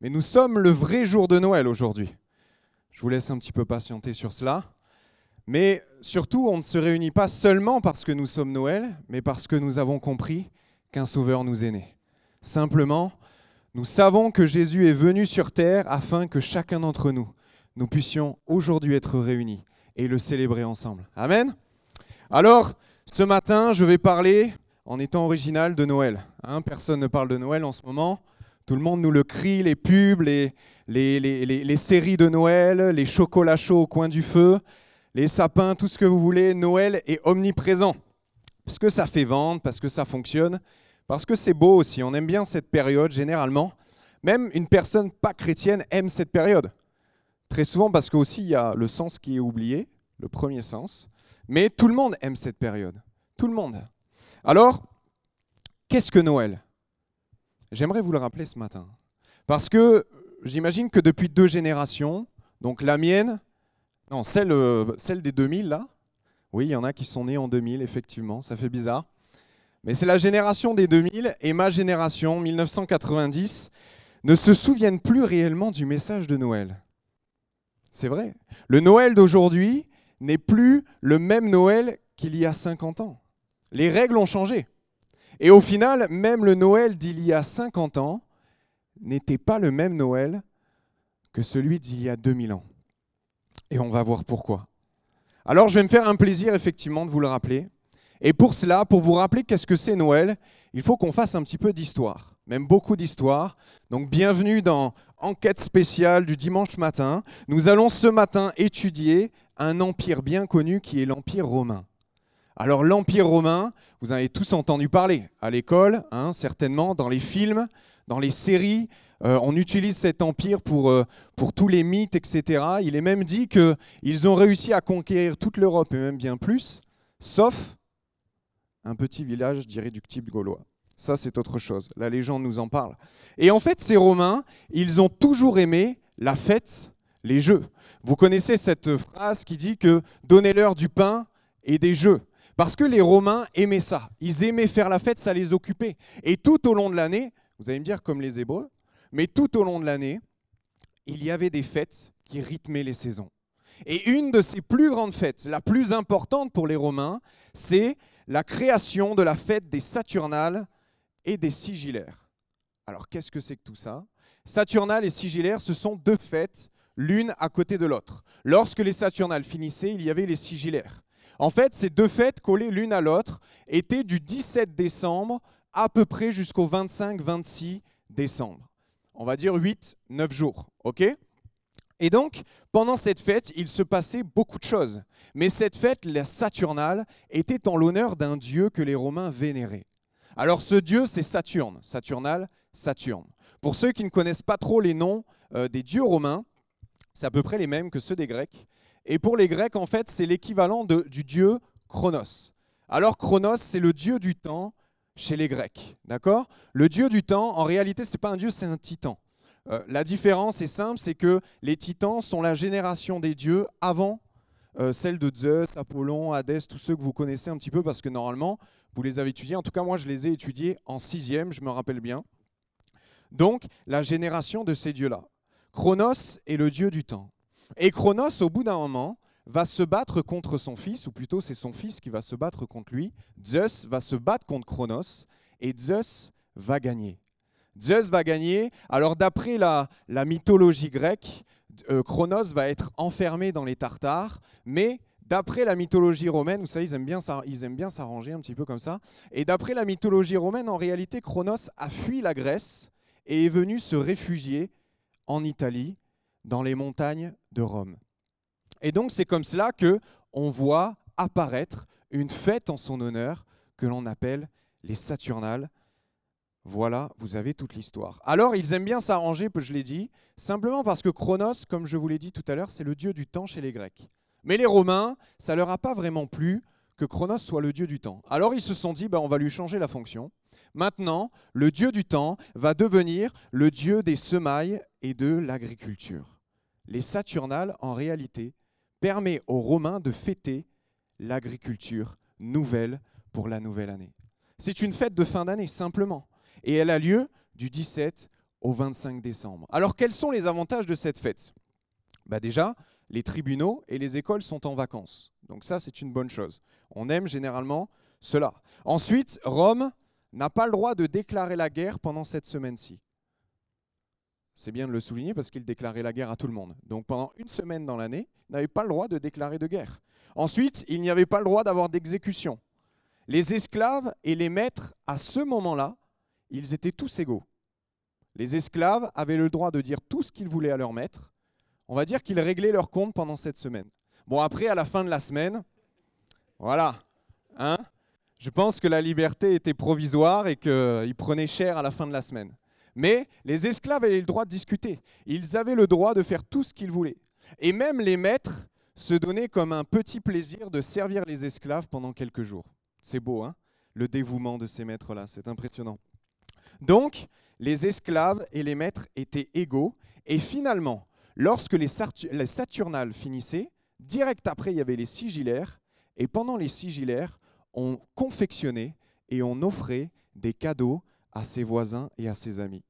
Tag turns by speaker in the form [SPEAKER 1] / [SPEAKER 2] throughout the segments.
[SPEAKER 1] Mais nous sommes le vrai jour de Noël aujourd'hui. Je vous laisse un petit peu patienter sur cela. Mais surtout, on ne se réunit pas seulement parce que nous sommes Noël, mais parce que nous avons compris qu'un Sauveur nous est né. Simplement, nous savons que Jésus est venu sur terre afin que chacun d'entre nous, nous puissions aujourd'hui être réunis et le célébrer ensemble. Amen. Alors, ce matin, je vais parler en étant original de Noël. Hein, personne ne parle de Noël en ce moment. Tout le monde nous le crie, les pubs, les, séries de Noël, les chocolats chauds au coin du feu, les sapins, tout ce que vous voulez. Noël est omniprésent. Parce que ça fait vendre, parce que ça fonctionne, parce que c'est beau aussi. On aime bien cette période généralement. Même une personne pas chrétienne aime cette période. Très souvent parce qu'aussi il y a le sens qui est oublié, le premier sens. Mais tout le monde aime cette période. Tout le monde. Alors, qu'est-ce que Noël? J'aimerais vous le rappeler ce matin. Parce que j'imagine que depuis deux générations, donc la mienne, non, celle, euh, celle des 2000 là, oui, il y en a qui sont nés en 2000, effectivement, ça fait bizarre. Mais c'est la génération des 2000 et ma génération, 1990, ne se souviennent plus réellement du message de Noël. C'est vrai. Le Noël d'aujourd'hui n'est plus le même Noël qu'il y a 50 ans. Les règles ont changé. Et au final, même le Noël d'il y a 50 ans n'était pas le même Noël que celui d'il y a 2000 ans. Et on va voir pourquoi. Alors je vais me faire un plaisir effectivement de vous le rappeler. Et pour cela, pour vous rappeler qu'est-ce que c'est Noël, il faut qu'on fasse un petit peu d'histoire, même beaucoup d'histoire. Donc bienvenue dans enquête spéciale du dimanche matin. Nous allons ce matin étudier un empire bien connu qui est l'Empire romain. Alors l'Empire romain, vous en avez tous entendu parler à l'école, hein, certainement, dans les films, dans les séries. Euh, on utilise cet empire pour, euh, pour tous les mythes, etc. Il est même dit qu'ils ont réussi à conquérir toute l'Europe et même bien plus, sauf un petit village d'irréductibles gaulois. Ça, c'est autre chose. La légende nous en parle. Et en fait, ces Romains, ils ont toujours aimé la fête, les jeux. Vous connaissez cette phrase qui dit que donnez-leur du pain et des jeux. Parce que les Romains aimaient ça. Ils aimaient faire la fête, ça les occupait. Et tout au long de l'année, vous allez me dire comme les Hébreux, mais tout au long de l'année, il y avait des fêtes qui rythmaient les saisons. Et une de ces plus grandes fêtes, la plus importante pour les Romains, c'est la création de la fête des Saturnales et des sigillaires. Alors qu'est-ce que c'est que tout ça? Saturnales et sigillaires, ce sont deux fêtes, l'une à côté de l'autre. Lorsque les Saturnales finissaient, il y avait les sigillaires. En fait, ces deux fêtes collées l'une à l'autre étaient du 17 décembre à peu près jusqu'au 25-26 décembre. On va dire 8-9 jours, ok? Et donc, pendant cette fête, il se passait beaucoup de choses. Mais cette fête, la Saturnale, était en l'honneur d'un dieu que les Romains vénéraient. Alors ce dieu, c'est Saturne, Saturnal, Saturne. Pour ceux qui ne connaissent pas trop les noms euh, des dieux romains, c'est à peu près les mêmes que ceux des Grecs. Et pour les Grecs, en fait, c'est l'équivalent du dieu Chronos. Alors Chronos, c'est le dieu du temps chez les Grecs, d'accord? Le dieu du temps, en réalité, ce n'est pas un dieu, c'est un titan. Euh, la différence est simple, c'est que les titans sont la génération des dieux avant euh, celle de Zeus, Apollon, Hadès, tous ceux que vous connaissez un petit peu, parce que normalement, vous les avez étudiés. En tout cas, moi, je les ai étudiés en sixième, je me rappelle bien. Donc, la génération de ces dieux-là. Chronos est le dieu du temps. Et Chronos, au bout d'un moment, va se battre contre son fils, ou plutôt c'est son fils qui va se battre contre lui. Zeus va se battre contre Chronos, et Zeus va gagner. Zeus va gagner. Alors d'après la, mythologie grecque, euh, Chronos va être enfermé dans les Tartares, mais D'après la mythologie romaine, vous savez, ils aiment bien, s'arranger un petit peu comme ça. Et d'après la mythologie romaine, en réalité, Chronos a fui la Grèce et est venu se réfugier en Italie, dans les montagnes de Rome. Et donc, c'est comme cela que on voit apparaître une fête en son honneur que l'on appelle les Saturnales. Voilà, vous avez toute l'histoire. Alors, ils aiment bien s'arranger, je l'ai dit, simplement parce que Chronos, comme je vous l'ai dit tout à l'heure, c'est le dieu du temps chez les Grecs. Mais les Romains, ça leur a pas vraiment plu que Chronos soit le dieu du temps. Alors ils se sont dit, bah, on va lui changer la fonction. Maintenant, le dieu du temps va devenir le dieu des semailles et de l'agriculture. Les Saturnales, en réalité, permet aux Romains de fêter l'agriculture nouvelle pour la nouvelle année. C'est une fête de fin d'année, simplement. Et elle a lieu du 17 au 25 décembre. Alors quels sont les avantages de cette fête? Bah Déjà, les tribunaux et les écoles sont en vacances. Donc ça, c'est une bonne chose. On aime généralement cela. Ensuite, Rome n'a pas le droit de déclarer la guerre pendant cette semaine-ci. C'est bien de le souligner parce qu'il déclarait la guerre à tout le monde. Donc pendant une semaine dans l'année, il n'avait pas le droit de déclarer de guerre. Ensuite, il n'y avait pas le droit d'avoir d'exécution. Les esclaves et les maîtres, à ce moment-là, ils étaient tous égaux. Les esclaves avaient le droit de dire tout ce qu'ils voulaient à leur maître. On va dire qu'ils réglaient leur compte pendant cette semaine. Bon, après, à la fin de la semaine, voilà. Hein Je pense que la liberté était provisoire et qu'ils prenaient cher à la fin de la semaine. Mais les esclaves avaient le droit de discuter. Ils avaient le droit de faire tout ce qu'ils voulaient. Et même les maîtres se donnaient comme un petit plaisir de servir les esclaves pendant quelques jours. C'est beau, hein Le dévouement de ces maîtres-là, c'est impressionnant. Donc, les esclaves et les maîtres étaient égaux. Et finalement, lorsque les, Saturnales finissaient, direct après, il y avait les sigillaires. Et pendant les sigillaires, on confectionnait et on offrait des cadeaux à ses voisins et à ses amis.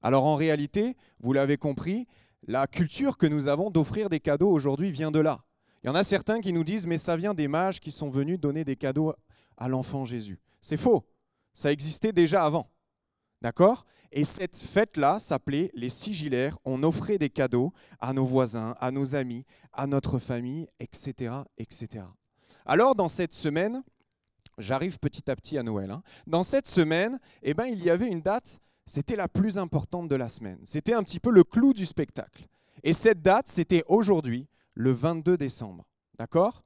[SPEAKER 1] Alors en réalité, vous l'avez compris, la culture que nous avons d'offrir des cadeaux aujourd'hui vient de là. Il y en a certains qui nous disent, mais ça vient des mages qui sont venus donner des cadeaux à l'enfant Jésus. C'est faux. Ça existait déjà avant. D'accord? Et cette fête-là s'appelait les sigillaires. On offrait des cadeaux à nos voisins, à nos amis, à notre famille, etc. etc. Alors, dans cette semaine, j'arrive petit à petit à Noël. Hein. Dans cette semaine, eh ben, il y avait une date, c'était la plus importante de la semaine. C'était un petit peu le clou du spectacle. Et cette date, c'était aujourd'hui, le 22 décembre. D'accord?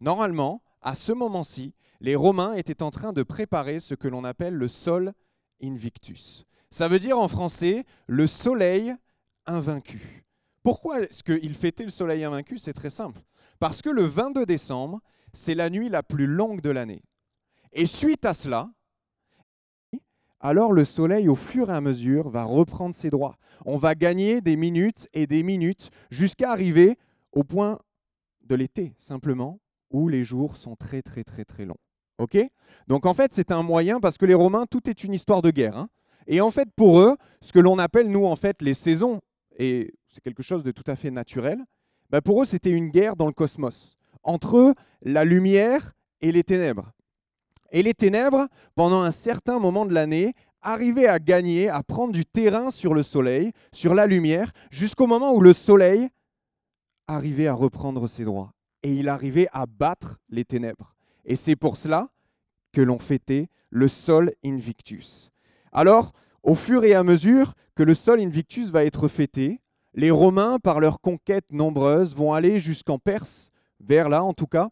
[SPEAKER 1] Normalement, à ce moment-ci, les Romains étaient en train de préparer ce que l'on appelle le Sol Invictus. Ça veut dire en français le soleil invaincu. Pourquoi est-ce qu'ils fêtaient le soleil invaincu? C'est très simple. Parce que le 22 décembre, c'est la nuit la plus longue de l'année. Et suite à cela, alors le soleil, au fur et à mesure, va reprendre ses droits. On va gagner des minutes et des minutes jusqu'à arriver au point de l'été, simplement, où les jours sont très très très très longs. Ok? Donc en fait, c'est un moyen parce que les Romains, tout est une histoire de guerre. Hein. et en fait, pour eux, ce que l'on appelle nous en fait les saisons, et c'est quelque chose de tout à fait naturel, bah, pour eux, c'était une guerre dans le cosmos entre la lumière et les ténèbres. Et les ténèbres, pendant un certain moment de l'année, arrivaient à gagner, à prendre du terrain sur le soleil, sur la lumière, jusqu'au moment où le soleil arrivait à reprendre ses droits. Et il arrivait à battre les ténèbres. Et c'est pour cela que l'on fêtait le Sol Invictus. Alors, au fur et à mesure que le Sol Invictus va être fêté, les Romains, par leurs conquêtes nombreuses, vont aller jusqu'en Perse, vers là en tout cas,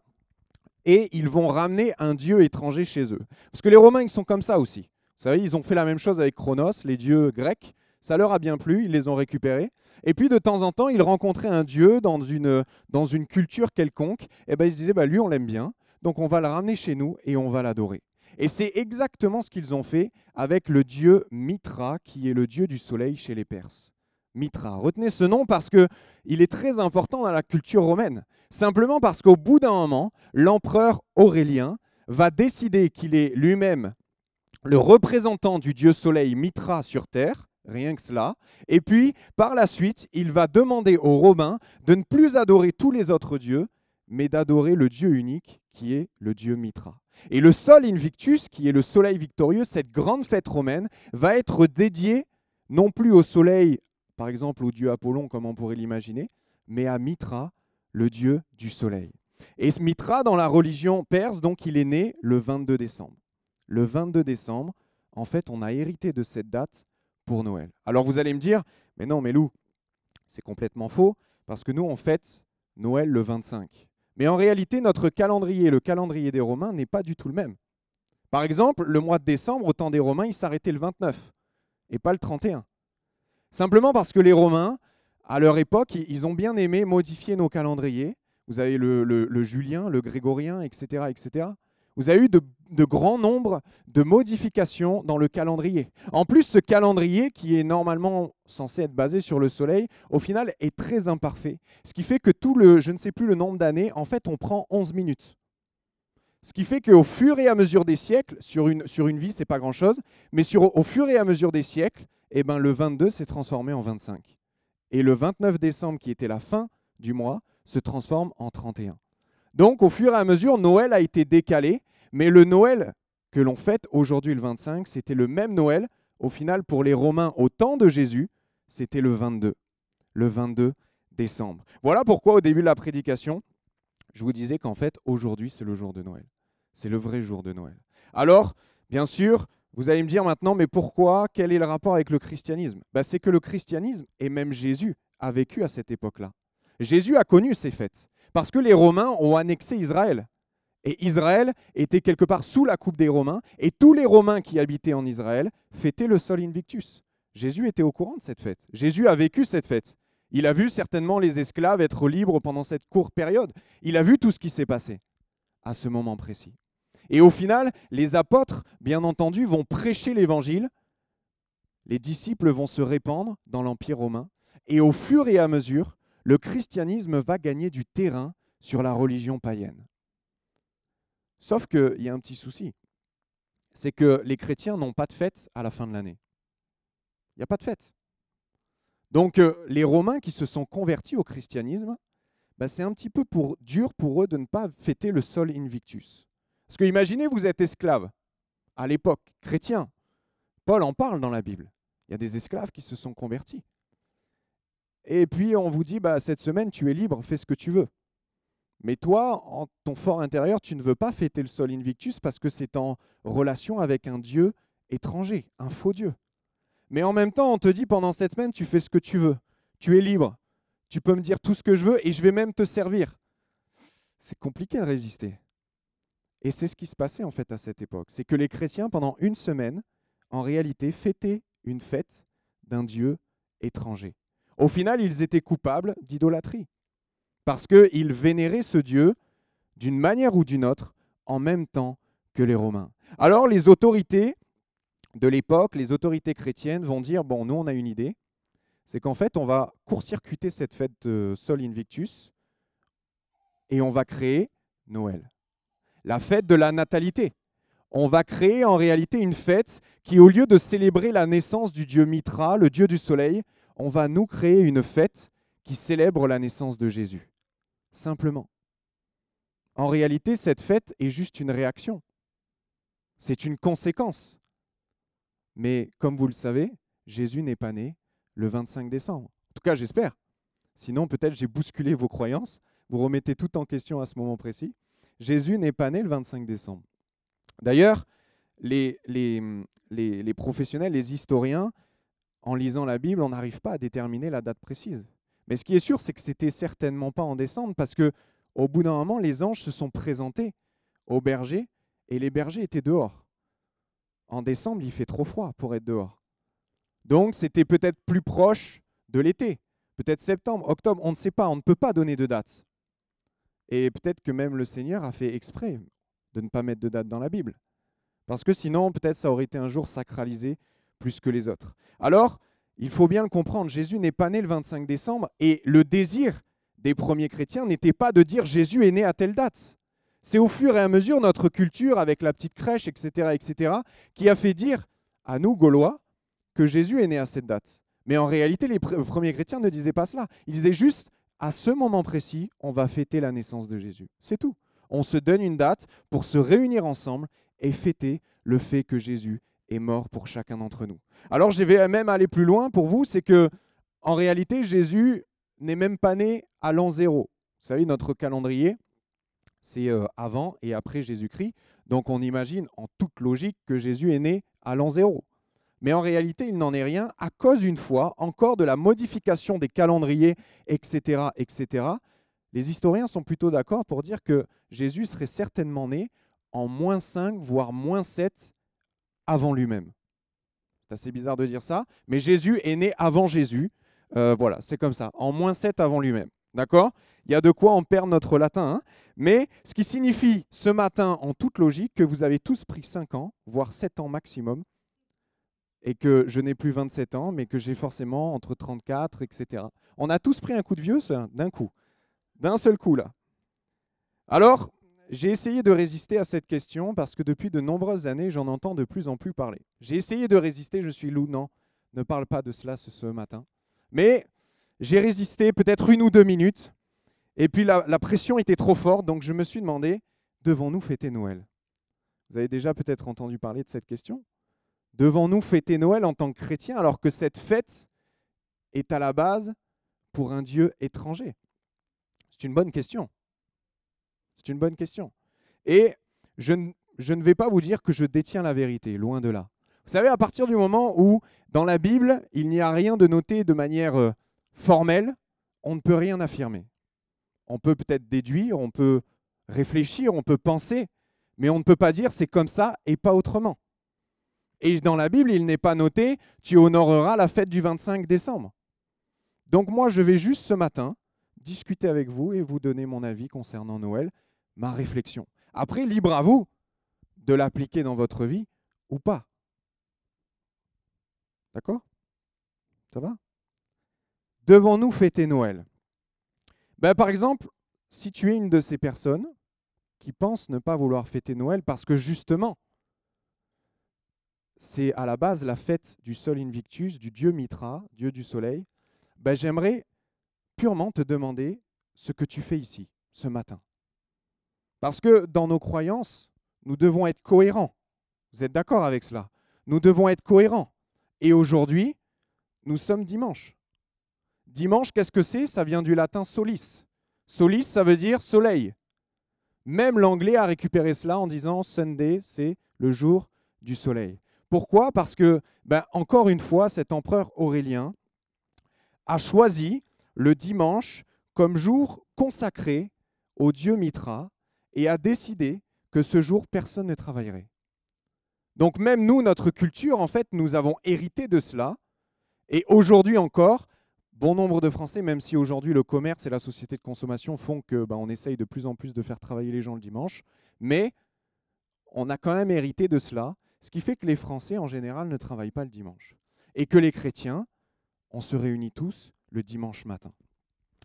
[SPEAKER 1] et ils vont ramener un dieu étranger chez eux. Parce que les Romains, ils sont comme ça aussi. Vous savez, ils ont fait la même chose avec Chronos, les dieux grecs. Ça leur a bien plu, ils les ont récupérés. Et puis de temps en temps, ils rencontraient un dieu dans une, dans une culture quelconque. Et ben ils se disaient, bah, lui, on l'aime bien, donc on va le ramener chez nous et on va l'adorer. Et c'est exactement ce qu'ils ont fait avec le dieu Mitra, qui est le dieu du soleil chez les Perses. Mitra. Retenez ce nom parce qu'il est très important dans la culture romaine. Simplement parce qu'au bout d'un moment, l'empereur Aurélien va décider qu'il est lui-même le représentant du dieu soleil Mitra sur terre, rien que cela. Et puis, par la suite, il va demander aux Romains de ne plus adorer tous les autres dieux, mais d'adorer le dieu unique qui est le dieu Mitra. Et le Sol Invictus, qui est le soleil victorieux, cette grande fête romaine, va être dédiée non plus au soleil par exemple au dieu Apollon, comme on pourrait l'imaginer, mais à Mitra, le dieu du soleil. Et ce Mitra, dans la religion perse, donc, il est né le 22 décembre. Le 22 décembre, en fait, on a hérité de cette date pour Noël. Alors vous allez me dire, mais non, mais Lou, c'est complètement faux, parce que nous, on fête Noël le 25. Mais en réalité, notre calendrier, le calendrier des Romains, n'est pas du tout le même. Par exemple, le mois de décembre, au temps des Romains, il s'arrêtait le 29 et pas le 31. Simplement parce que les Romains, à leur époque, ils ont bien aimé modifier nos calendriers. Vous avez le, julien, le grégorien, etc. etc. Vous avez eu de, de, grands nombres de modifications dans le calendrier. En plus, ce calendrier, qui est normalement censé être basé sur le soleil, au final est très imparfait. Ce qui fait que tout le, je ne sais plus le nombre d'années, en fait, on prend 11 minutes. Ce qui fait qu'au fur et à mesure des siècles, sur une, sur une vie, c'est pas grand-chose, mais sur, au fur et à mesure des siècles, eh ben, le 22 s'est transformé en 25. Et le 29 décembre, qui était la fin du mois, se transforme en 31. Donc, au fur et à mesure, Noël a été décalé, mais le Noël que l'on fête aujourd'hui, le 25, c'était le même Noël, au final, pour les Romains au temps de Jésus, c'était le 22. Le 22 décembre. Voilà pourquoi, au début de la prédication, je vous disais qu'en fait, aujourd'hui, c'est le jour de Noël. C'est le vrai jour de Noël. Alors, bien sûr, vous allez me dire maintenant, mais pourquoi? Quel est le rapport avec le christianisme? Ben, C'est que le christianisme, et même Jésus, a vécu à cette époque-là. Jésus a connu ces fêtes, parce que les Romains ont annexé Israël. Et Israël était quelque part sous la coupe des Romains, et tous les Romains qui habitaient en Israël fêtaient le Sol Invictus. Jésus était au courant de cette fête. Jésus a vécu cette fête. Il a vu certainement les esclaves être libres pendant cette courte période. Il a vu tout ce qui s'est passé à ce moment précis. Et au final, les apôtres, bien entendu, vont prêcher l'évangile. Les disciples vont se répandre dans l'Empire romain. Et au fur et à mesure, le christianisme va gagner du terrain sur la religion païenne. Sauf qu'il y a un petit souci. C'est que les chrétiens n'ont pas de fête à la fin de l'année. Il n'y a pas de fête. Donc euh, les Romains qui se sont convertis au christianisme, bah, c'est un petit peu dur pour eux de ne pas fêter le sol invictus. Parce que imaginez, vous êtes esclave à l'époque, chrétien. Paul en parle dans la Bible. Il y a des esclaves qui se sont convertis. Et puis on vous dit, bah, cette semaine, tu es libre, fais ce que tu veux. Mais toi, en ton fort intérieur, tu ne veux pas fêter le sol invictus parce que c'est en relation avec un Dieu étranger, un faux Dieu. Mais en même temps, on te dit pendant cette semaine, tu fais ce que tu veux. Tu es libre. Tu peux me dire tout ce que je veux et je vais même te servir. C'est compliqué de résister. Et c'est ce qui se passait en fait à cette époque. C'est que les chrétiens, pendant une semaine, en réalité, fêtaient une fête d'un Dieu étranger. Au final, ils étaient coupables d'idolâtrie. Parce qu'ils vénéraient ce Dieu d'une manière ou d'une autre en même temps que les Romains. Alors les autorités de l'époque, les autorités chrétiennes vont dire, bon, nous on a une idée, c'est qu'en fait on va court-circuiter cette fête de Sol Invictus et on va créer Noël, la fête de la natalité. On va créer en réalité une fête qui, au lieu de célébrer la naissance du dieu Mitra, le dieu du soleil, on va nous créer une fête qui célèbre la naissance de Jésus. Simplement. En réalité, cette fête est juste une réaction. C'est une conséquence mais comme vous le savez, Jésus n'est pas né le 25 décembre. En tout cas, j'espère. Sinon, peut-être j'ai bousculé vos croyances. Vous remettez tout en question à ce moment précis. Jésus n'est pas né le 25 décembre. D'ailleurs, les, professionnels, les historiens, en lisant la Bible, on n'arrive pas à déterminer la date précise. Mais ce qui est sûr, c'est que c'était certainement pas en décembre, parce que au bout d'un moment, les anges se sont présentés aux bergers, et les bergers étaient dehors en décembre, il fait trop froid pour être dehors. Donc c'était peut-être plus proche de l'été, peut-être septembre, octobre, on ne sait pas, on ne peut pas donner de date. Et peut-être que même le Seigneur a fait exprès de ne pas mettre de date dans la Bible. Parce que sinon, peut-être ça aurait été un jour sacralisé plus que les autres. Alors, il faut bien le comprendre, Jésus n'est pas né le 25 décembre et le désir des premiers chrétiens n'était pas de dire Jésus est né à telle date. C'est au fur et à mesure notre culture avec la petite crèche, etc., etc., qui a fait dire à nous, Gaulois, que Jésus est né à cette date. Mais en réalité, les premiers chrétiens ne disaient pas cela. Ils disaient juste, à ce moment précis, on va fêter la naissance de Jésus. C'est tout. On se donne une date pour se réunir ensemble et fêter le fait que Jésus est mort pour chacun d'entre nous. Alors je vais même aller plus loin pour vous, c'est que en réalité, Jésus n'est même pas né à l'an zéro. Vous savez, notre calendrier, c'est euh, avant et après Jésus-Christ. Donc on imagine en toute logique que Jésus est né à l'an zéro. Mais en réalité, il n'en est rien à cause une fois encore de la modification des calendriers, etc., etc. Les historiens sont plutôt d'accord pour dire que Jésus serait certainement né en moins 5, voire moins 7 avant lui-même. C'est assez bizarre de dire ça, mais Jésus est né avant Jésus. Euh, voilà, c'est comme ça, en moins 7 avant lui-même. D'accord? Il y a de quoi en perdre notre latin. Hein Mais ce qui signifie ce matin, en toute logique, que vous avez tous pris 5 ans, voire 7 ans maximum, et que je n'ai plus 27 ans, mais que j'ai forcément entre 34, etc. On a tous pris un coup de vieux, d'un coup. D'un seul coup, là. Alors, j'ai essayé de résister à cette question parce que depuis de nombreuses années, j'en entends de plus en plus parler. J'ai essayé de résister, je suis loup, non. ne parle pas de cela ce, matin. Mais j'ai résisté peut-être une ou deux minutes. Et puis la, la pression était trop forte, donc je me suis demandé, devons-nous fêter Noël? Vous avez déjà peut-être entendu parler de cette question? Devons-nous fêter Noël en tant que chrétiens alors que cette fête est à la base pour un Dieu étranger? C'est une bonne question. C'est une bonne question. Et je, je, ne vais pas vous dire que je détiens la vérité, loin de là. Vous savez, à partir du moment où dans la Bible, il n'y a rien de noté de manière euh, formelle, on ne peut rien affirmer. On peut peut-être déduire, on peut réfléchir, on peut penser, mais on ne peut pas dire c'est comme ça et pas autrement. Et dans la Bible, il n'est pas noté tu honoreras la fête du 25 décembre. Donc moi, je vais juste ce matin discuter avec vous et vous donner mon avis concernant Noël, ma réflexion. Après, libre à vous de l'appliquer dans votre vie ou pas. D'accord? Ça va? Devons-nous fêter Noël? Ben, Par exemple, si tu es une de ces personnes qui pensent ne pas vouloir fêter Noël parce que justement, c'est à la base la fête du Sol Invictus, du dieu Mitra, dieu du soleil, ben, j'aimerais purement te demander ce que tu fais ici, ce matin. Parce que dans nos croyances, nous devons être cohérents. Vous êtes d'accord avec cela? Nous devons être cohérents. Et aujourd'hui, nous sommes dimanche. Dimanche, qu'est-ce que c'est? Ça vient du latin solis. Solis, ça veut dire soleil. Même l'anglais a récupéré cela en disant Sunday, c'est le jour du soleil. Pourquoi? Parce que, ben, encore une fois, cet empereur Aurélien a choisi le dimanche comme jour consacré au dieu Mitra et a décidé que ce jour, personne ne travaillerait. Donc même nous, notre culture, en fait, nous avons hérité de cela. Et aujourd'hui encore, bon nombre de Français, même si aujourd'hui le commerce et la société de consommation font que ben, on essaye de plus en plus de faire travailler les gens le dimanche, mais on a quand même hérité de cela, ce qui fait que les Français en général ne travaillent pas le dimanche. Et que les chrétiens, on se réunit tous le dimanche matin.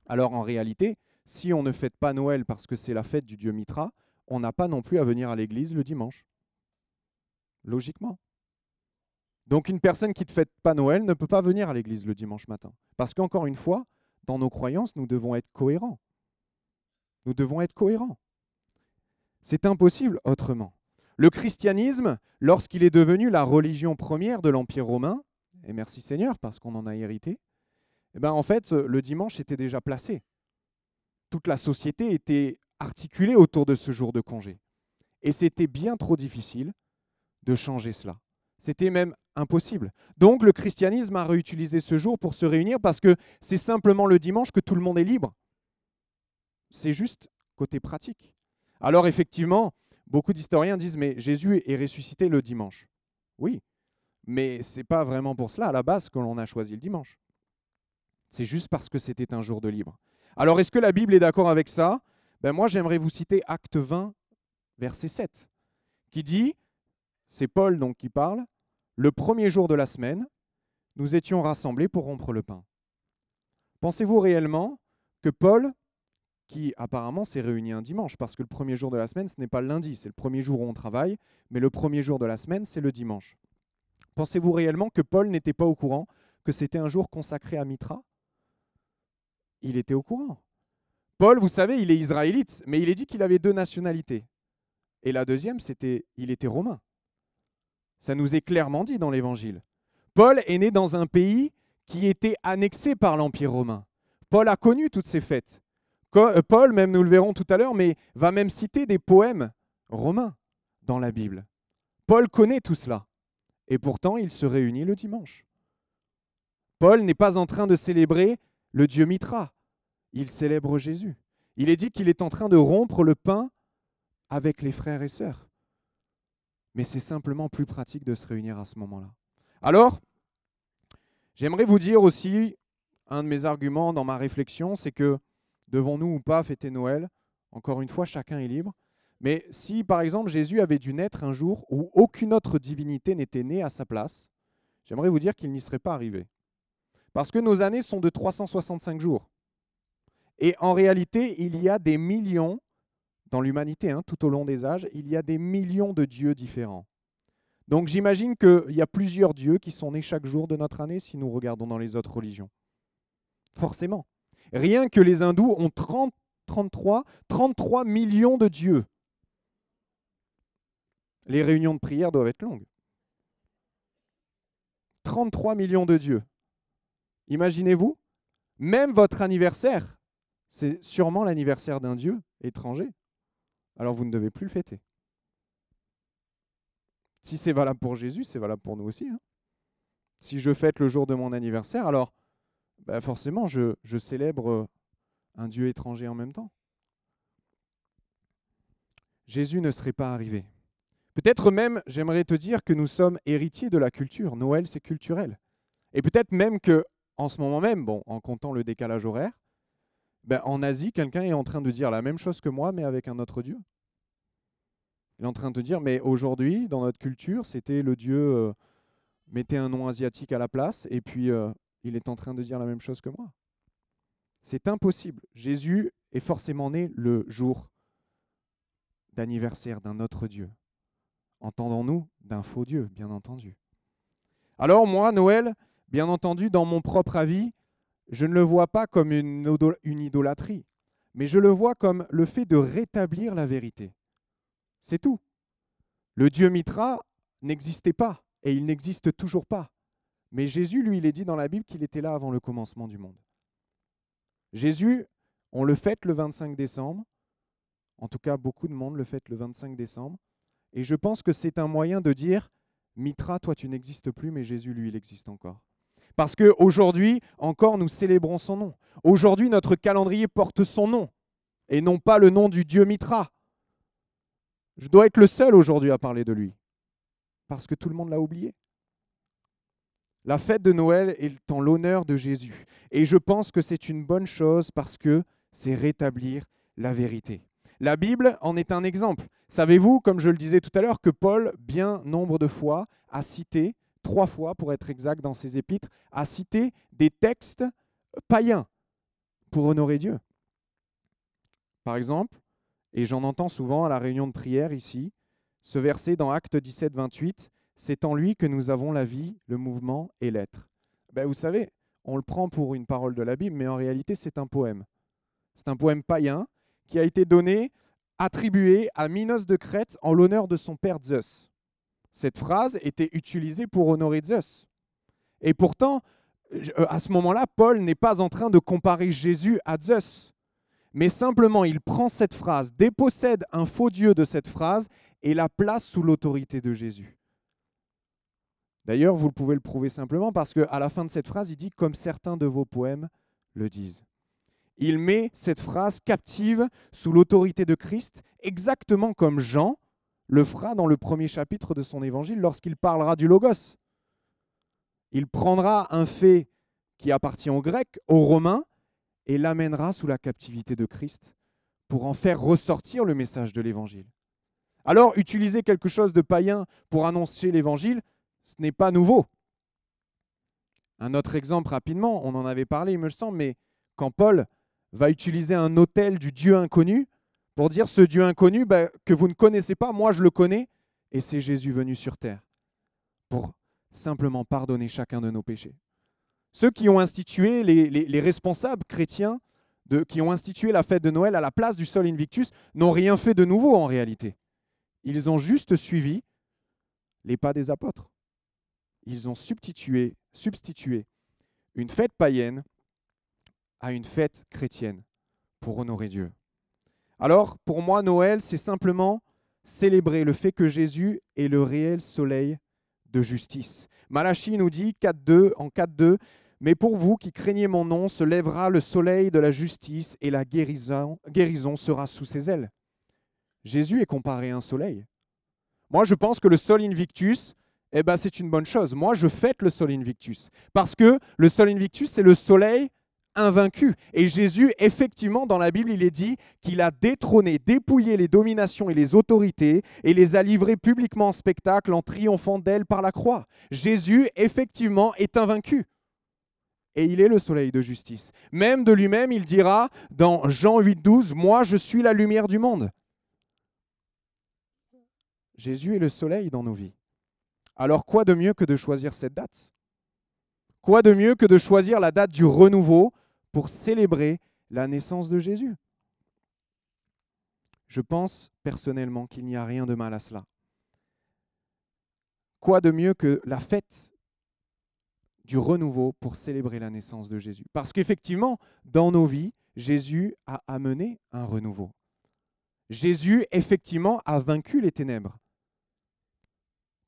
[SPEAKER 1] Alors en réalité, si on ne fête pas Noël parce que c'est la fête du dieu Mitra, on n'a pas non plus à venir à l'église le dimanche. Logiquement. Donc une personne qui ne fête pas Noël ne peut pas venir à l'église le dimanche matin. Parce qu'encore une fois, dans nos croyances, nous devons être cohérents. Nous devons être cohérents. C'est impossible autrement. Le christianisme, lorsqu'il est devenu la religion première de l'Empire romain, et merci Seigneur parce qu'on en a hérité, eh ben en fait, le dimanche était déjà placé. Toute la société était articulée autour de ce jour de congé. Et c'était bien trop difficile de changer cela. C'était même impossible. Donc le christianisme a réutilisé ce jour pour se réunir parce que c'est simplement le dimanche que tout le monde est libre. C'est juste côté pratique. Alors effectivement, beaucoup d'historiens disent mais Jésus est ressuscité le dimanche. Oui, mais c'est pas vraiment pour cela à la base que l'on a choisi le dimanche. C'est juste parce que c'était un jour de libre. Alors est-ce que la Bible est d'accord avec ça? Ben Moi j'aimerais vous citer Acte 20, verset 7, qui dit, c'est Paul donc qui parle, le premier jour de la semaine, nous étions rassemblés pour rompre le pain. Pensez-vous réellement que Paul, qui apparemment s'est réuni un dimanche, parce que le premier jour de la semaine, ce n'est pas le lundi, c'est le premier jour où on travaille, mais le premier jour de la semaine, c'est le dimanche. Pensez-vous réellement que Paul n'était pas au courant que c'était un jour consacré à Mitra? Il était au courant. Paul, vous savez, il est israélite, mais il est dit qu'il avait deux nationalités. Et la deuxième, c'était il était romain. Ça nous est clairement dit dans l'Évangile. Paul est né dans un pays qui était annexé par l'Empire romain. Paul a connu toutes ces fêtes. Euh, Paul, même nous le verrons tout à l'heure, mais va même citer des poèmes romains dans la Bible. Paul connaît tout cela. Et pourtant, il se réunit le dimanche. Paul n'est pas en train de célébrer le Dieu Mitra. Il célèbre Jésus. Il est dit qu'il est en train de rompre le pain avec les frères et sœurs. Mais c'est simplement plus pratique de se réunir à ce moment-là. Alors, j'aimerais vous dire aussi, un de mes arguments dans ma réflexion, c'est que devons-nous ou pas fêter Noël? Encore une fois, chacun est libre. Mais si, par exemple, Jésus avait dû naître un jour où aucune autre divinité n'était née à sa place, j'aimerais vous dire qu'il n'y serait pas arrivé. Parce que nos années sont de 365 jours. Et en réalité, il y a des millions, dans l'humanité, hein, tout au long des âges, il y a des millions de dieux différents. Donc j'imagine qu'il y a plusieurs dieux qui sont nés chaque jour de notre année si nous regardons dans les autres religions. Forcément. Rien que les hindous ont 30, 33, 33 millions de dieux. Les réunions de prière doivent être longues. 33 millions de dieux. Imaginez-vous, même votre anniversaire, c'est sûrement l'anniversaire d'un dieu étranger. Alors vous ne devez plus le fêter. Si c'est valable pour Jésus, c'est valable pour nous aussi. Hein. Si je fête le jour de mon anniversaire, alors bah, forcément, je, célèbre un Dieu étranger en même temps. Jésus ne serait pas arrivé. Peut-être même, j'aimerais te dire que nous sommes héritiers de la culture. Noël, c'est culturel. Et peut-être même que, en ce moment même, bon, en comptant le décalage horaire, ben, en Asie, quelqu'un est en train de dire la même chose que moi, mais avec un autre Dieu. Il est en train de dire, mais aujourd'hui, dans notre culture, c'était le Dieu, euh, mettez un nom asiatique à la place, et puis euh, il est en train de dire la même chose que moi. C'est impossible. Jésus est forcément né le jour d'anniversaire d'un autre Dieu. Entendons-nous d'un faux Dieu, bien entendu. Alors moi, Noël, bien entendu, dans mon propre avis, je ne le vois pas comme une, une idolâtrie, mais je le vois comme le fait de rétablir la vérité. C'est tout. Le Dieu Mitra n'existait pas et il n'existe toujours pas. Mais Jésus, lui, il est dit dans la Bible qu'il était là avant le commencement du monde. Jésus, on le fête le 25 décembre. En tout cas, beaucoup de monde le fête le 25 décembre. Et je pense que c'est un moyen de dire, Mitra, toi tu n'existes plus, mais Jésus, lui, il existe encore. Parce qu'aujourd'hui, encore, nous célébrons son nom. Aujourd'hui, notre calendrier porte son nom, et non pas le nom du Dieu Mitra. Je dois être le seul aujourd'hui à parler de lui, parce que tout le monde l'a oublié. La fête de Noël est en l'honneur de Jésus. Et je pense que c'est une bonne chose parce que c'est rétablir la vérité. La Bible en est un exemple. Savez-vous, comme je le disais tout à l'heure, que Paul, bien nombre de fois, a cité, trois fois pour être exact dans ses épîtres, a cité des textes païens pour honorer Dieu. Par exemple, et j'en entends souvent à la réunion de prière ici, ce verset dans Acte 17, 28, c'est en lui que nous avons la vie, le mouvement et l'être. Ben, vous savez, on le prend pour une parole de la Bible, mais en réalité c'est un poème. C'est un poème païen qui a été donné, attribué à Minos de Crète en l'honneur de son père Zeus. Cette phrase était utilisée pour honorer Zeus. Et pourtant, euh, à ce moment-là, Paul n'est pas en train de comparer Jésus à Zeus mais simplement il prend cette phrase, dépossède un faux Dieu de cette phrase et la place sous l'autorité de Jésus. D'ailleurs, vous pouvez le prouver simplement parce qu'à la fin de cette phrase, il dit comme certains de vos poèmes le disent. Il met cette phrase captive sous l'autorité de Christ, exactement comme Jean le fera dans le premier chapitre de son évangile lorsqu'il parlera du Logos. Il prendra un fait qui appartient aux Grecs, aux Romains, et l'amènera sous la captivité de Christ pour en faire ressortir le message de l'Évangile. Alors, utiliser quelque chose de païen pour annoncer l'Évangile, ce n'est pas nouveau. Un autre exemple rapidement, on en avait parlé, il me semble, mais quand Paul va utiliser un autel du Dieu inconnu pour dire ce Dieu inconnu bah, que vous ne connaissez pas, moi je le connais, et c'est Jésus venu sur terre pour simplement pardonner chacun de nos péchés. Ceux qui ont institué, les, responsables chrétiens qui ont institué la fête de Noël à la place du Sol Invictus n'ont rien fait de nouveau en réalité. Ils ont juste suivi les pas des apôtres. Ils ont substitué, substitué une fête païenne à une fête chrétienne pour honorer Dieu. Alors, pour moi, Noël, c'est simplement célébrer le fait que Jésus est le réel soleil de justice. Malachi nous dit 4.2, en 4.2, mais pour vous qui craignez mon nom, se lèvera le soleil de la justice et la guérison, guérison sera sous ses ailes. Jésus est comparé à un soleil. Moi, je pense que le sol invictus, eh ben, c'est une bonne chose. Moi, je fête le sol invictus. Parce que le sol invictus, c'est le soleil invaincu. Et Jésus, effectivement, dans la Bible, il est dit qu'il a détrôné, dépouillé les dominations et les autorités et les a livrées publiquement en spectacle en triomphant d'elles par la croix. Jésus, effectivement, est invaincu et il est le soleil de justice. Même de lui-même, il dira dans Jean 8, 12, Moi je suis la lumière du monde. Jésus est le soleil dans nos vies. Alors quoi de mieux que de choisir cette date? Quoi de mieux que de choisir la date du renouveau pour célébrer la naissance de Jésus? Je pense personnellement qu'il n'y a rien de mal à cela. Quoi de mieux que la fête du renouveau pour célébrer la naissance de Jésus? Parce qu'effectivement, dans nos vies, Jésus a amené un renouveau. Jésus, effectivement, a vaincu les ténèbres.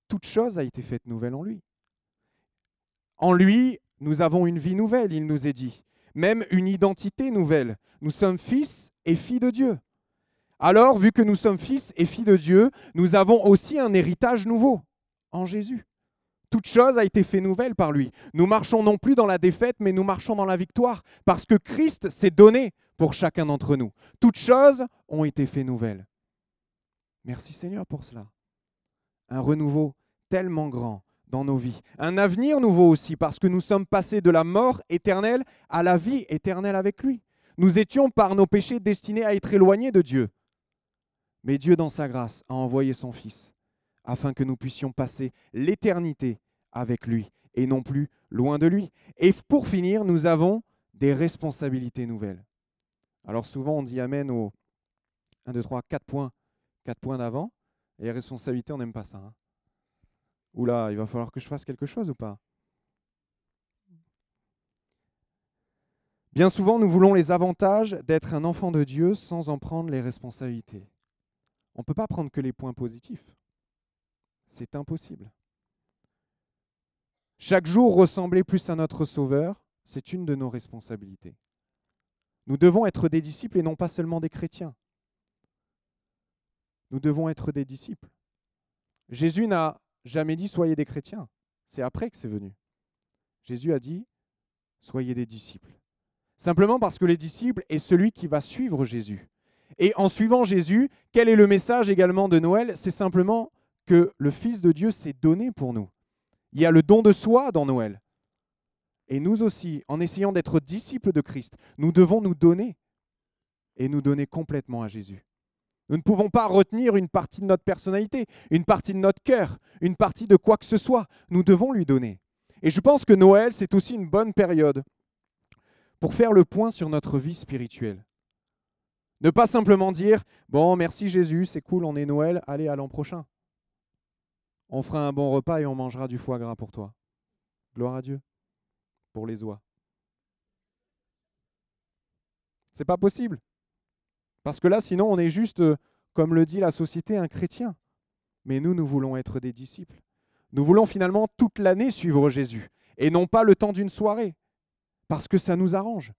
[SPEAKER 1] Toute chose a été faite nouvelle en lui. En lui, nous avons une vie nouvelle, il nous est dit, même une identité nouvelle. Nous sommes fils et filles de Dieu. Alors, vu que nous sommes fils et filles de Dieu, nous avons aussi un héritage nouveau en Jésus. Toute chose a été faite nouvelle par lui. Nous marchons non plus dans la défaite, mais nous marchons dans la victoire, parce que Christ s'est donné pour chacun d'entre nous. Toutes choses ont été faites nouvelles. Merci Seigneur pour cela. Un renouveau tellement grand dans nos vies. Un avenir nouveau aussi, parce que nous sommes passés de la mort éternelle à la vie éternelle avec lui. Nous étions par nos péchés destinés à être éloignés de Dieu. Mais Dieu, dans sa grâce, a envoyé son Fils afin que nous puissions passer l'éternité avec lui et non plus loin de lui. Et pour finir, nous avons des responsabilités nouvelles. Alors souvent on dit Amen aux 1, 2, 3, 4 points, 4 points d'avant. Et les responsabilités, on n'aime pas ça. Hein. Oula, il va falloir que je fasse quelque chose ou pas? Bien souvent, nous voulons les avantages d'être un enfant de Dieu sans en prendre les responsabilités. On ne peut pas prendre que les points positifs. C'est impossible. Chaque jour, ressembler plus à notre Sauveur, c'est une de nos responsabilités. Nous devons être des disciples et non pas seulement des chrétiens. Nous devons être des disciples. Jésus n'a jamais dit soyez des chrétiens. C'est après que c'est venu. Jésus a dit soyez des disciples. Simplement parce que les disciples est celui qui va suivre Jésus. Et en suivant Jésus, quel est le message également de Noël? C'est simplement que le Fils de Dieu s'est donné pour nous. Il y a le don de soi dans Noël. Et nous aussi, en essayant d'être disciples de Christ, nous devons nous donner et nous donner complètement à Jésus. Nous ne pouvons pas retenir une partie de notre personnalité, une partie de notre cœur, une partie de quoi que ce soit. Nous devons lui donner. Et je pense que Noël, c'est aussi une bonne période pour faire le point sur notre vie spirituelle. Ne pas simplement dire, bon, merci Jésus, c'est cool, on est Noël, allez, à l'an prochain on fera un bon repas et on mangera du foie gras pour toi. Gloire à Dieu pour les oies. C'est pas possible. Parce que là, sinon, on est juste, euh, comme le dit la société, un chrétien. Mais nous, nous voulons être des disciples. Nous voulons finalement toute l'année suivre Jésus et non pas le temps d'une soirée, parce que ça nous arrange.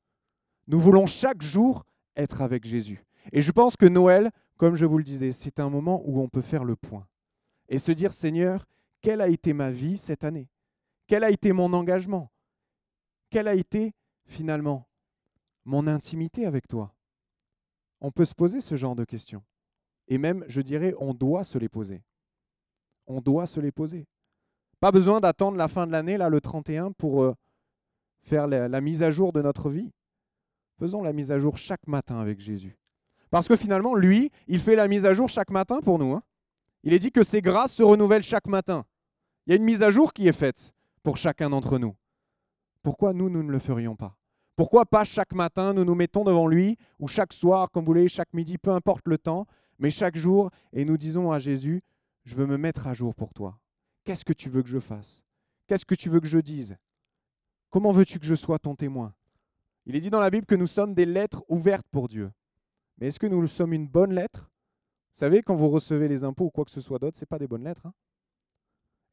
[SPEAKER 1] Nous voulons chaque jour être avec Jésus. Et je pense que Noël, comme je vous le disais, c'est un moment où on peut faire le point et se dire, Seigneur, quelle a été ma vie cette année? Quel a été mon engagement? Quelle a été finalement mon intimité avec toi? On peut se poser ce genre de questions. Et même, je dirais, on doit se les poser. On doit se les poser. Pas besoin d'attendre la fin de l'année, là, le 31, pour euh, faire la, mise à jour de notre vie. Faisons la mise à jour chaque matin avec Jésus. Parce que finalement, lui, il fait la mise à jour chaque matin pour nous. Hein. Il est dit que ses grâces se renouvellent chaque matin. Il y a une mise à jour qui est faite pour chacun d'entre nous. Pourquoi nous, nous ne le ferions pas? Pourquoi pas chaque matin, nous nous mettons devant lui, ou chaque soir, comme vous voulez, chaque midi, peu importe le temps, mais chaque jour, et nous disons à Jésus, je veux me mettre à jour pour toi. Qu'est-ce que tu veux que je fasse? Qu'est-ce que tu veux que je dise? Comment veux-tu que je sois ton témoin? Il est dit dans la Bible que nous sommes des lettres ouvertes pour Dieu. Mais est-ce que nous sommes une bonne lettre? Vous savez, quand vous recevez les impôts ou quoi que ce soit d'autre, ce n'est pas des bonnes lettres. Hein.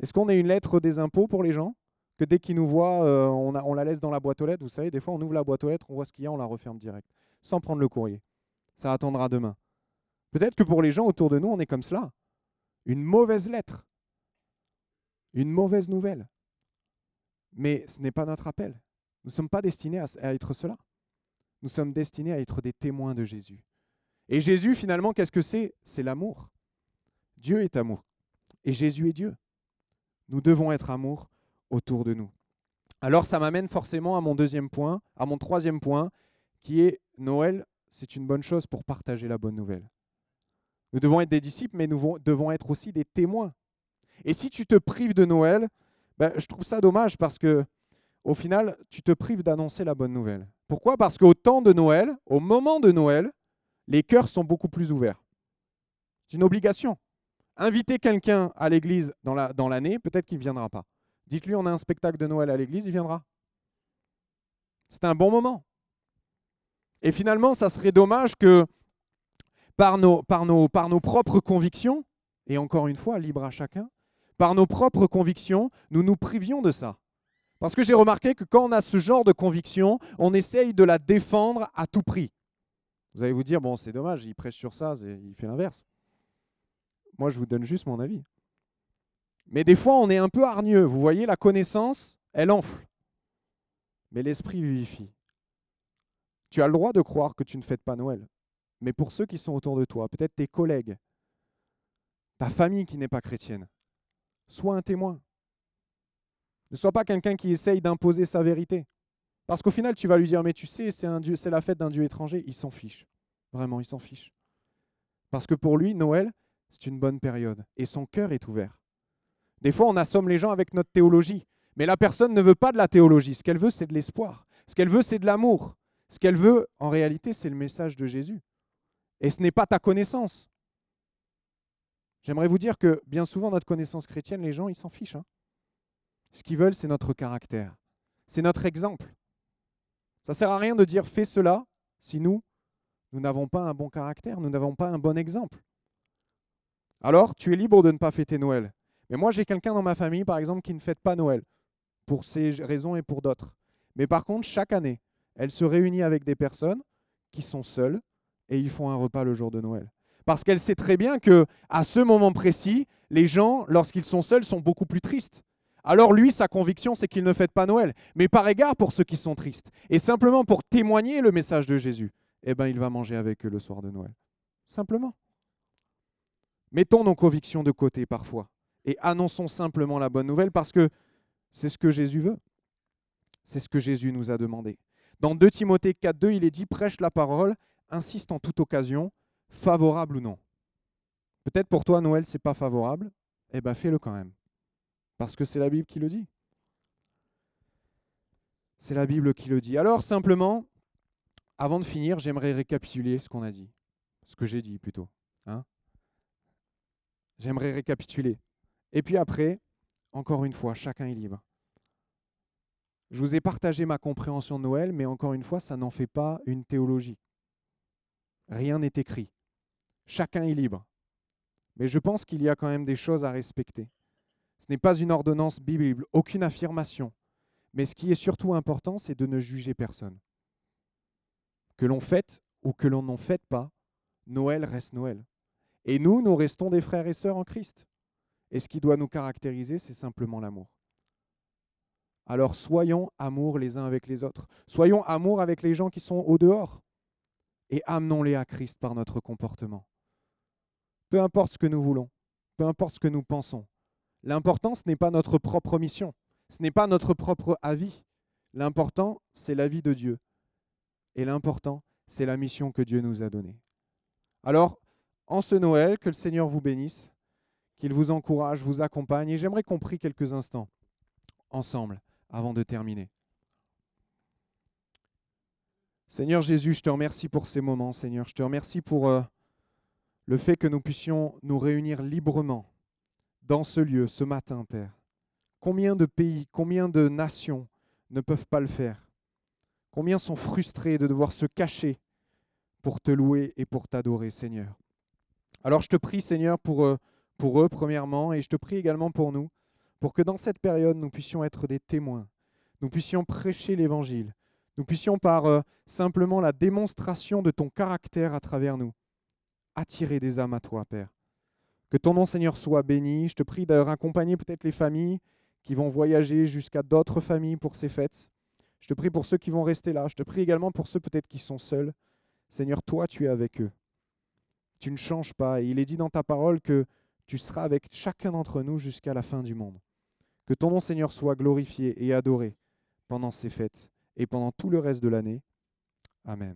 [SPEAKER 1] Est-ce qu'on est une lettre des impôts pour les gens? Que dès qu'ils nous voient, euh, on, on, la laisse dans la boîte aux lettres Vous savez, des fois, on ouvre la boîte aux lettres, on voit ce qu'il y a, on la referme direct, sans prendre le courrier. Ça attendra demain. Peut-être que pour les gens autour de nous, on est comme cela. Une mauvaise lettre. Une mauvaise nouvelle. Mais ce n'est pas notre appel. Nous ne sommes pas destinés à être cela. Nous sommes destinés à être des témoins de Jésus. Et Jésus, finalement, qu'est-ce que c'est? C'est l'amour. Dieu est amour. Et Jésus est Dieu. Nous devons être amour autour de nous. Alors ça m'amène forcément à mon deuxième point, à mon troisième point, qui est Noël, c'est une bonne chose pour partager la bonne nouvelle. Nous devons être des disciples, mais nous devons être aussi des témoins. Et si tu te prives de Noël, ben, je trouve ça dommage parce que au final, tu te prives d'annoncer la bonne nouvelle. Pourquoi? Parce qu'au temps de Noël, au moment de Noël, les cœurs sont beaucoup plus ouverts. C'est une obligation. Inviter quelqu'un à l'église dans l'année, la, peut-être qu'il ne viendra pas. Dites-lui, on a un spectacle de Noël à l'église, il viendra. C'est un bon moment. Et finalement, ça serait dommage que par nos, propres convictions, et encore une fois, libre à chacun, par nos propres convictions, nous nous privions de ça. Parce que j'ai remarqué que quand on a ce genre de conviction, on essaye de la défendre à tout prix. Vous allez vous dire, bon, c'est dommage, il prêche sur ça, il fait l'inverse. Moi, je vous donne juste mon avis. Mais des fois, on est un peu hargneux. Vous voyez, la connaissance, elle enfle. Mais l'esprit vivifie. Tu as le droit de croire que tu ne fêtes pas Noël. Mais pour ceux qui sont autour de toi, peut-être tes collègues, ta famille qui n'est pas chrétienne, sois un témoin. Ne sois pas quelqu'un qui essaye d'imposer sa vérité. Parce qu'au final, tu vas lui dire, mais tu sais, c'est, c'est la fête d'un Dieu étranger. Il s'en fiche. Vraiment, il s'en fiche. Parce que pour lui, Noël, c'est une bonne période. Et son cœur est ouvert. Des fois, on assomme les gens avec notre théologie. Mais la personne ne veut pas de la théologie. Ce qu'elle veut, c'est de l'espoir. Ce qu'elle veut, c'est de l'amour. Ce qu'elle veut, en réalité, c'est le message de Jésus. Et ce n'est pas ta connaissance. J'aimerais vous dire que bien souvent, notre connaissance chrétienne, les gens, ils s'en fichent. Hein. Ce qu'ils veulent, c'est notre caractère. C'est notre exemple. Ça ne sert à rien de dire fais cela si nous, nous n'avons pas un bon caractère, nous n'avons pas un bon exemple. Alors, tu es libre de ne pas fêter Noël. Mais moi, j'ai quelqu'un dans ma famille, par exemple, qui ne fête pas Noël, pour ces raisons et pour d'autres. Mais par contre, chaque année, elle se réunit avec des personnes qui sont seules et ils font un repas le jour de Noël. Parce qu'elle sait très bien que à ce moment précis, les gens, lorsqu'ils sont seuls, sont beaucoup plus tristes. Alors lui, sa conviction, c'est qu'il ne fête pas Noël. Mais par égard pour ceux qui sont tristes, et simplement pour témoigner le message de Jésus, eh ben, il va manger avec eux le soir de Noël. Simplement. Mettons nos convictions de côté parfois et annonçons simplement la bonne nouvelle parce que c'est ce que Jésus veut. C'est ce que Jésus nous a demandé. Dans 2 Timothée 4.2, il est dit prêche la parole, insiste en toute occasion, favorable ou non. Peut-être pour toi, Noël, c'est pas favorable. Eh bien, fais-le quand même. Parce que c'est la Bible qui le dit. C'est la Bible qui le dit. Alors, simplement, avant de finir, j'aimerais récapituler ce qu'on a dit. Ce que j'ai dit plutôt. Hein j'aimerais récapituler. Et puis après, encore une fois, chacun est libre. Je vous ai partagé ma compréhension de Noël, mais encore une fois, ça n'en fait pas une théologie. Rien n'est écrit. Chacun est libre. Mais je pense qu'il y a quand même des choses à respecter. Ce n'est pas une ordonnance biblique, aucune affirmation. Mais ce qui est surtout important, c'est de ne juger personne. Que l'on fête ou que l'on n'en fête pas, Noël reste Noël. Et nous, nous restons des frères et sœurs en Christ. Et ce qui doit nous caractériser, c'est simplement l'amour. Alors soyons amour les uns avec les autres. Soyons amour avec les gens qui sont au dehors. Et amenons-les à Christ par notre comportement. Peu importe ce que nous voulons, peu importe ce que nous pensons. L'important, ce n'est pas notre propre mission, ce n'est pas notre propre avis. L'important, c'est l'avis de Dieu. Et l'important, c'est la mission que Dieu nous a donnée. Alors, en ce Noël, que le Seigneur vous bénisse, qu'il vous encourage, vous accompagne. Et j'aimerais qu'on prie quelques instants ensemble avant de terminer. Seigneur Jésus, je te remercie pour ces moments, Seigneur. Je te remercie pour euh, le fait que nous puissions nous réunir librement dans ce lieu ce matin, Père. Combien de pays, combien de nations ne peuvent pas le faire? Combien sont frustrés de devoir se cacher pour te louer et pour t'adorer, Seigneur Alors je te prie, Seigneur, pour, euh, pour eux, premièrement, et je te prie également pour nous, pour que dans cette période, nous puissions être des témoins, nous puissions prêcher l'Évangile, nous puissions par euh, simplement la démonstration de ton caractère à travers nous, attirer des âmes à toi, Père. Que ton nom, Seigneur, soit béni. Je te prie d'ailleurs accompagner peut-être les familles qui vont voyager jusqu'à d'autres familles pour ces fêtes. Je te prie pour ceux qui vont rester là. Je te prie également pour ceux peut-être qui sont seuls. Seigneur, toi, tu es avec eux. Tu ne changes pas. Et il est dit dans ta parole que tu seras avec chacun d'entre nous jusqu'à la fin du monde. Que ton nom, Seigneur, soit glorifié et adoré pendant ces fêtes et pendant tout le reste de l'année. Amen.